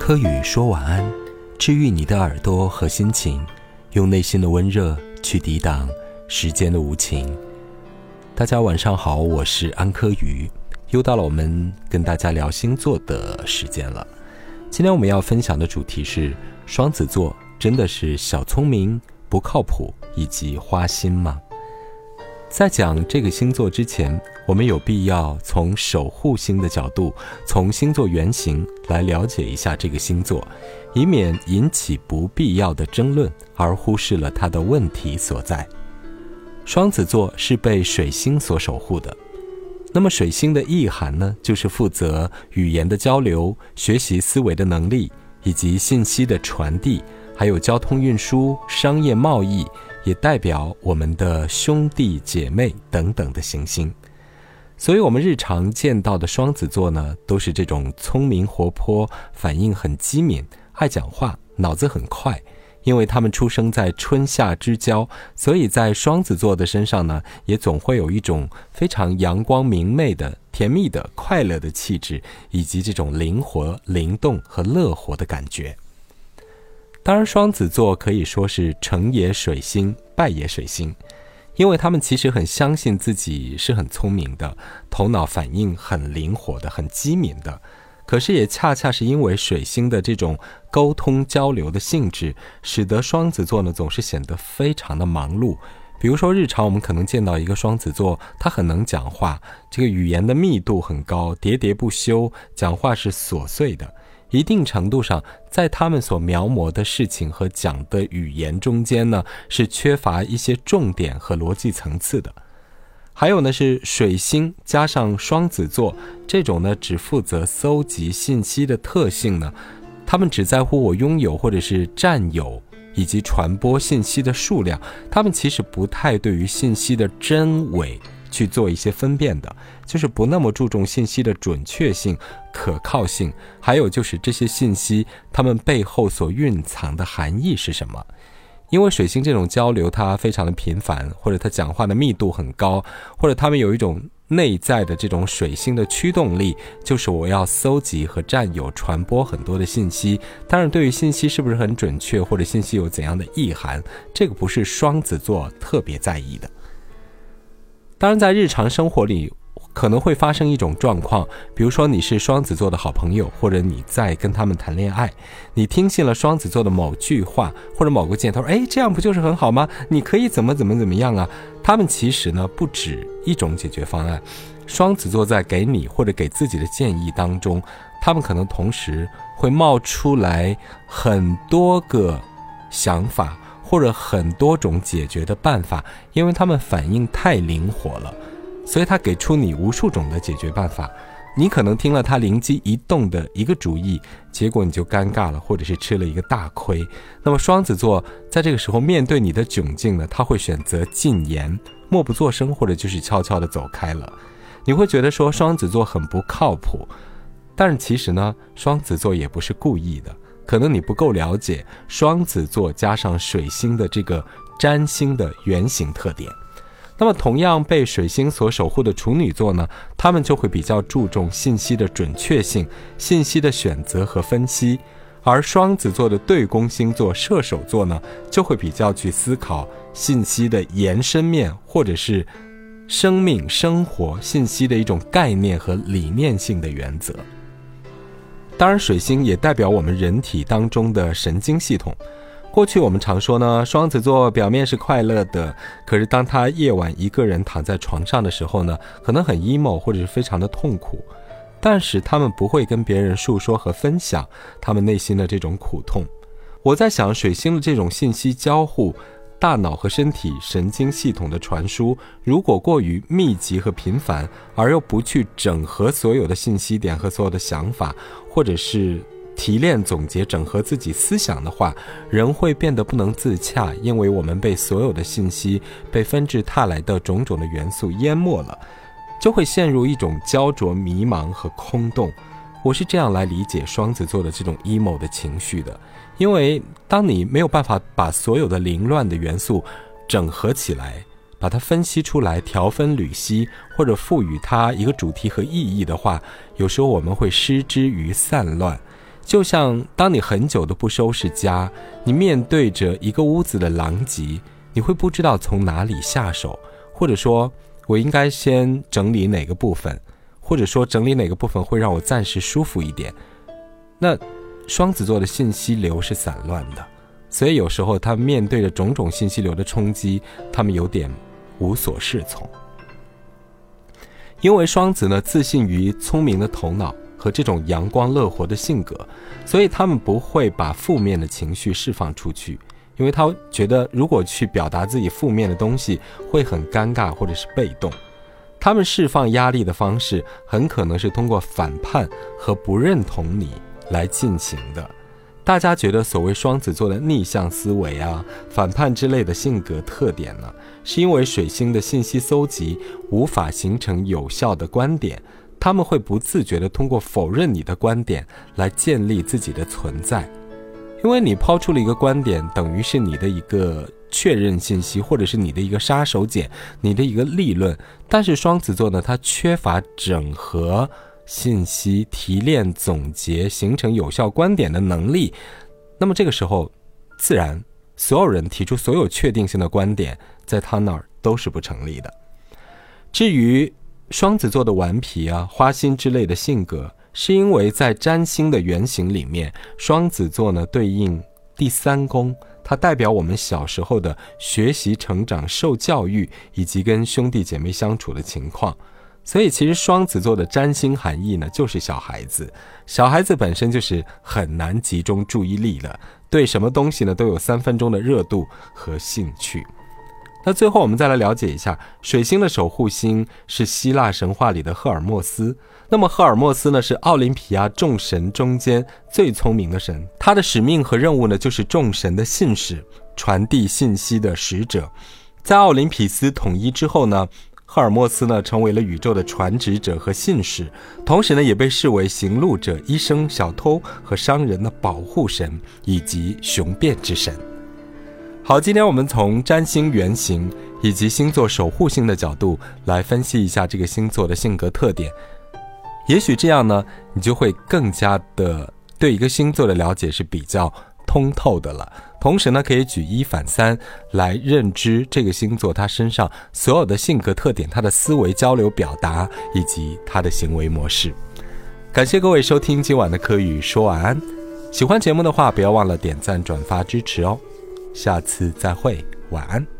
柯宇说晚安，治愈你的耳朵和心情，用内心的温热去抵挡时间的无情。大家晚上好，我是安柯宇，又到了我们跟大家聊星座的时间了。今天我们要分享的主题是双子座，真的是小聪明、不靠谱以及花心吗？在讲这个星座之前，我们有必要从守护星的角度，从星座原型来了解一下这个星座，以免引起不必要的争论，而忽视了它的问题所在。双子座是被水星所守护的，那么水星的意涵呢，就是负责语言的交流、学习思维的能力以及信息的传递，还有交通运输、商业贸易。也代表我们的兄弟姐妹等等的行星，所以，我们日常见到的双子座呢，都是这种聪明活泼、反应很机敏、爱讲话、脑子很快。因为他们出生在春夏之交，所以在双子座的身上呢，也总会有一种非常阳光明媚的、甜蜜的、快乐的气质，以及这种灵活、灵动和乐活的感觉。当然，双子座可以说是成也水星，败也水星，因为他们其实很相信自己是很聪明的，头脑反应很灵活的，很机敏的。可是也恰恰是因为水星的这种沟通交流的性质，使得双子座呢总是显得非常的忙碌。比如说，日常我们可能见到一个双子座，他很能讲话，这个语言的密度很高，喋喋不休，讲话是琐碎的。一定程度上，在他们所描摹的事情和讲的语言中间呢，是缺乏一些重点和逻辑层次的。还有呢，是水星加上双子座这种呢，只负责搜集信息的特性呢，他们只在乎我拥有或者是占有以及传播信息的数量，他们其实不太对于信息的真伪。去做一些分辨的，就是不那么注重信息的准确性、可靠性，还有就是这些信息它们背后所蕴藏的含义是什么。因为水星这种交流它非常的频繁，或者他讲话的密度很高，或者他们有一种内在的这种水星的驱动力，就是我要搜集和占有、传播很多的信息。当然，对于信息是不是很准确，或者信息有怎样的意涵，这个不是双子座特别在意的。当然，在日常生活里，可能会发生一种状况，比如说你是双子座的好朋友，或者你在跟他们谈恋爱，你听信了双子座的某句话或者某个建议，他说：“哎，这样不就是很好吗？你可以怎么怎么怎么样啊？”他们其实呢不止一种解决方案，双子座在给你或者给自己的建议当中，他们可能同时会冒出来很多个想法。或者很多种解决的办法，因为他们反应太灵活了，所以他给出你无数种的解决办法。你可能听了他灵机一动的一个主意，结果你就尴尬了，或者是吃了一个大亏。那么双子座在这个时候面对你的窘境呢，他会选择禁言，默不作声，或者就是悄悄的走开了。你会觉得说双子座很不靠谱，但是其实呢，双子座也不是故意的。可能你不够了解双子座加上水星的这个占星的原型特点，那么同样被水星所守护的处女座呢，他们就会比较注重信息的准确性、信息的选择和分析，而双子座的对宫星座射手座呢，就会比较去思考信息的延伸面，或者是生命生活信息的一种概念和理念性的原则。当然，水星也代表我们人体当中的神经系统。过去我们常说呢，双子座表面是快乐的，可是当他夜晚一个人躺在床上的时候呢，可能很 emo 或者是非常的痛苦。但是他们不会跟别人诉说和分享他们内心的这种苦痛。我在想，水星的这种信息交互。大脑和身体神经系统的传输，如果过于密集和频繁，而又不去整合所有的信息点和所有的想法，或者是提炼总结整合自己思想的话，人会变得不能自洽，因为我们被所有的信息被纷至沓来的种种的元素淹没了，就会陷入一种焦灼、迷茫和空洞。我是这样来理解双子座的这种 emo 的情绪的。因为当你没有办法把所有的凌乱的元素整合起来，把它分析出来，调分缕析，或者赋予它一个主题和意义的话，有时候我们会失之于散乱。就像当你很久都不收拾家，你面对着一个屋子的狼藉，你会不知道从哪里下手，或者说我应该先整理哪个部分，或者说整理哪个部分会让我暂时舒服一点。那双子座的信息流是散乱的，所以有时候他们面对着种种信息流的冲击，他们有点无所适从。因为双子呢，自信于聪明的头脑和这种阳光乐活的性格，所以他们不会把负面的情绪释放出去，因为他觉得如果去表达自己负面的东西会很尴尬或者是被动。他们释放压力的方式很可能是通过反叛和不认同你来进行的。大家觉得所谓双子座的逆向思维啊、反叛之类的性格特点呢？是因为水星的信息搜集无法形成有效的观点，他们会不自觉地通过否认你的观点来建立自己的存在。因为你抛出了一个观点，等于是你的一个确认信息，或者是你的一个杀手锏，你的一个立论。但是双子座呢，它缺乏整合信息、提炼、总结、形成有效观点的能力。那么这个时候，自然。所有人提出所有确定性的观点，在他那儿都是不成立的。至于双子座的顽皮啊、花心之类的性格，是因为在占星的原型里面，双子座呢对应第三宫，它代表我们小时候的学习、成长、受教育以及跟兄弟姐妹相处的情况。所以，其实双子座的占星含义呢，就是小孩子。小孩子本身就是很难集中注意力的。对什么东西呢都有三分钟的热度和兴趣。那最后我们再来了解一下，水星的守护星是希腊神话里的赫尔墨斯。那么赫尔墨斯呢是奥林匹亚众神中间最聪明的神，他的使命和任务呢就是众神的信使，传递信息的使者。在奥林匹斯统一之后呢？赫尔墨斯呢，成为了宇宙的传旨者和信使，同时呢，也被视为行路者、医生、小偷和商人的保护神以及雄辩之神。好，今天我们从占星原型以及星座守护星的角度来分析一下这个星座的性格特点，也许这样呢，你就会更加的对一个星座的了解是比较通透的了。同时呢，可以举一反三来认知这个星座它身上所有的性格特点、它的思维交流表达以及它的行为模式。感谢各位收听今晚的科语说晚安。喜欢节目的话，不要忘了点赞、转发支持哦。下次再会，晚安。